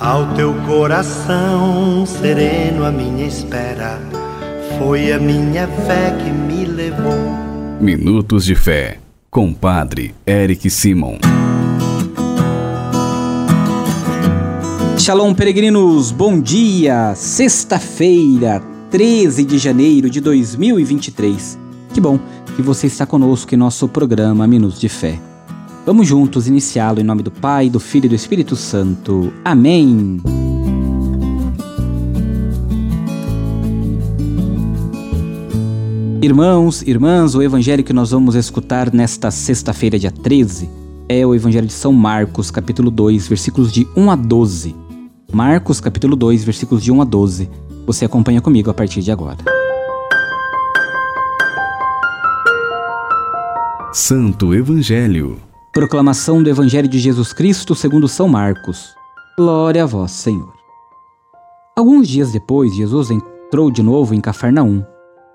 Ao teu coração sereno, a minha espera foi a minha fé que me levou. Minutos de Fé, com Padre Eric Simon. Shalom, peregrinos, bom dia! Sexta-feira, 13 de janeiro de 2023. Que bom que você está conosco em nosso programa Minutos de Fé. Vamos juntos iniciá-lo em nome do Pai, do Filho e do Espírito Santo. Amém. Irmãos, irmãs, o evangelho que nós vamos escutar nesta sexta-feira, dia 13, é o evangelho de São Marcos, capítulo 2, versículos de 1 a 12. Marcos, capítulo 2, versículos de 1 a 12. Você acompanha comigo a partir de agora. Santo Evangelho Proclamação do Evangelho de Jesus Cristo segundo São Marcos. Glória a vós, Senhor. Alguns dias depois, Jesus entrou de novo em Cafarnaum.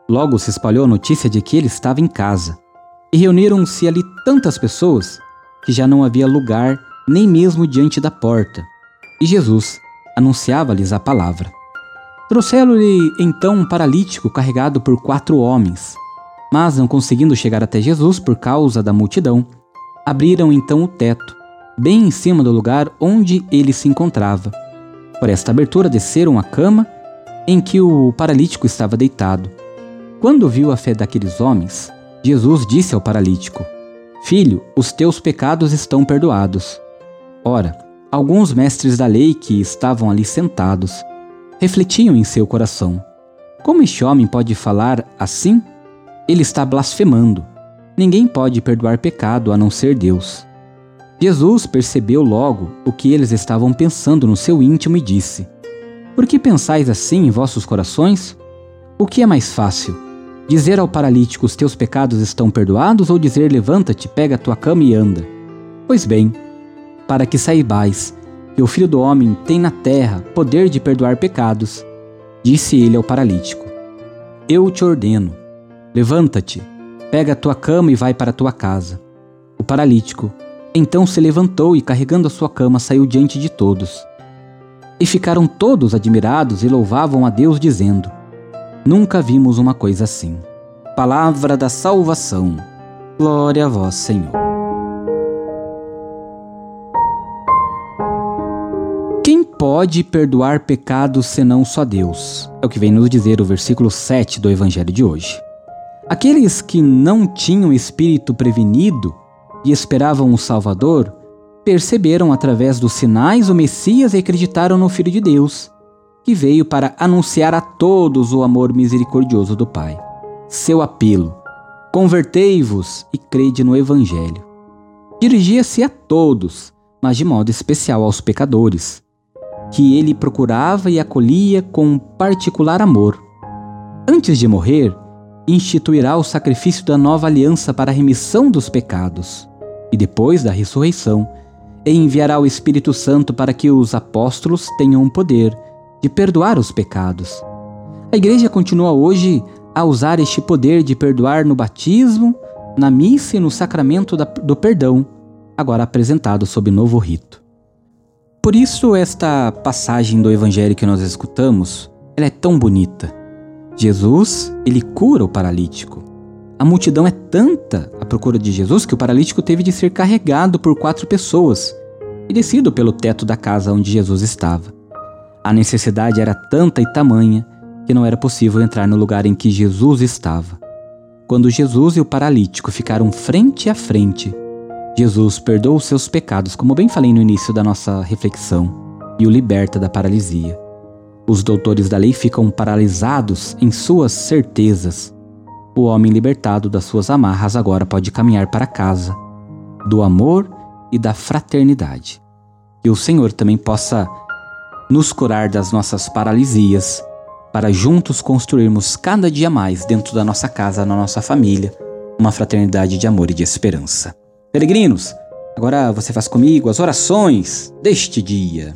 Logo se espalhou a notícia de que ele estava em casa. E reuniram-se ali tantas pessoas que já não havia lugar nem mesmo diante da porta. E Jesus anunciava-lhes a palavra. Trouxeram-lhe então um paralítico carregado por quatro homens. Mas não conseguindo chegar até Jesus por causa da multidão, Abriram então o teto, bem em cima do lugar onde ele se encontrava. Por esta abertura desceram a cama em que o paralítico estava deitado. Quando viu a fé daqueles homens, Jesus disse ao paralítico: Filho, os teus pecados estão perdoados. Ora, alguns mestres da lei que estavam ali sentados refletiam em seu coração: Como este homem pode falar assim? Ele está blasfemando. Ninguém pode perdoar pecado a não ser Deus. Jesus percebeu logo o que eles estavam pensando no seu íntimo e disse: Por que pensais assim em vossos corações? O que é mais fácil? Dizer ao paralítico: Os teus pecados estão perdoados? Ou dizer: Levanta-te, pega a tua cama e anda? Pois bem, para que saibais que o Filho do Homem tem na terra poder de perdoar pecados, disse ele ao paralítico: Eu te ordeno, levanta-te Pega a tua cama e vai para a tua casa. O paralítico então se levantou e, carregando a sua cama, saiu diante de todos. E ficaram todos admirados e louvavam a Deus, dizendo: Nunca vimos uma coisa assim. Palavra da salvação. Glória a vós, Senhor. Quem pode perdoar pecados senão só Deus? É o que vem nos dizer o versículo 7 do Evangelho de hoje. Aqueles que não tinham espírito prevenido e esperavam o Salvador, perceberam através dos sinais o Messias e acreditaram no Filho de Deus, que veio para anunciar a todos o amor misericordioso do Pai. Seu apelo: Convertei-vos e crede no Evangelho. Dirigia-se a todos, mas de modo especial aos pecadores, que ele procurava e acolhia com particular amor. Antes de morrer, instituirá o sacrifício da nova aliança para a remissão dos pecados, e depois da ressurreição, enviará o Espírito Santo para que os apóstolos tenham o poder de perdoar os pecados. A Igreja continua hoje a usar este poder de perdoar no batismo, na missa e no sacramento do perdão, agora apresentado sob novo rito. Por isso, esta passagem do Evangelho que nós escutamos, ela é tão bonita Jesus, ele cura o paralítico. A multidão é tanta à procura de Jesus que o paralítico teve de ser carregado por quatro pessoas e descido pelo teto da casa onde Jesus estava. A necessidade era tanta e tamanha que não era possível entrar no lugar em que Jesus estava. Quando Jesus e o paralítico ficaram frente a frente, Jesus perdoa os seus pecados, como bem falei no início da nossa reflexão, e o liberta da paralisia. Os doutores da lei ficam paralisados em suas certezas. O homem libertado das suas amarras agora pode caminhar para casa, do amor e da fraternidade. Que o Senhor também possa nos curar das nossas paralisias, para juntos construirmos cada dia mais dentro da nossa casa, na nossa família, uma fraternidade de amor e de esperança. Peregrinos, agora você faz comigo as orações deste dia.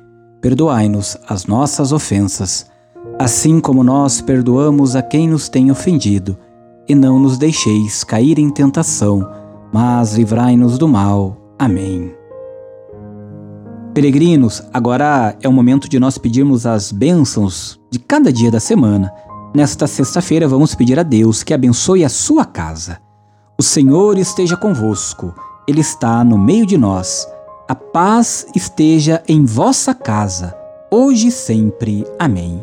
Perdoai-nos as nossas ofensas, assim como nós perdoamos a quem nos tem ofendido. E não nos deixeis cair em tentação, mas livrai-nos do mal. Amém. Peregrinos, agora é o momento de nós pedirmos as bênçãos de cada dia da semana. Nesta sexta-feira, vamos pedir a Deus que abençoe a sua casa. O Senhor esteja convosco, Ele está no meio de nós. A paz esteja em vossa casa, hoje e sempre. Amém.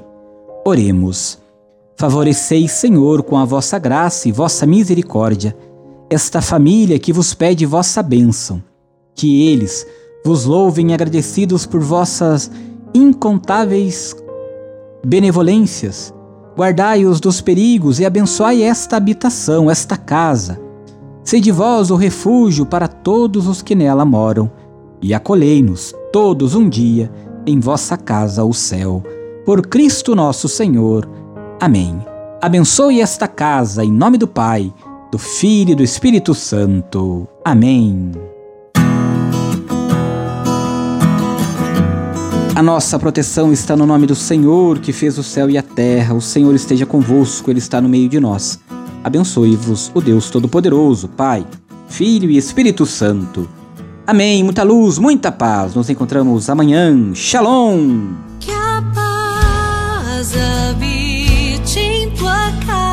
Oremos. Favoreceis, Senhor, com a vossa graça e vossa misericórdia, esta família que vos pede vossa bênção. Que eles vos louvem agradecidos por vossas incontáveis benevolências. Guardai-os dos perigos e abençoai esta habitação, esta casa. Sede vós o refúgio para todos os que nela moram, e acolhei-nos todos um dia em vossa casa, o céu. Por Cristo nosso Senhor. Amém. Abençoe esta casa em nome do Pai, do Filho e do Espírito Santo. Amém. A nossa proteção está no nome do Senhor, que fez o céu e a terra. O Senhor esteja convosco, Ele está no meio de nós. Abençoe-vos o Deus Todo-Poderoso, Pai, Filho e Espírito Santo. Amém. Muita luz, muita paz. Nos encontramos amanhã. Shalom. Que a paz habite em tua casa.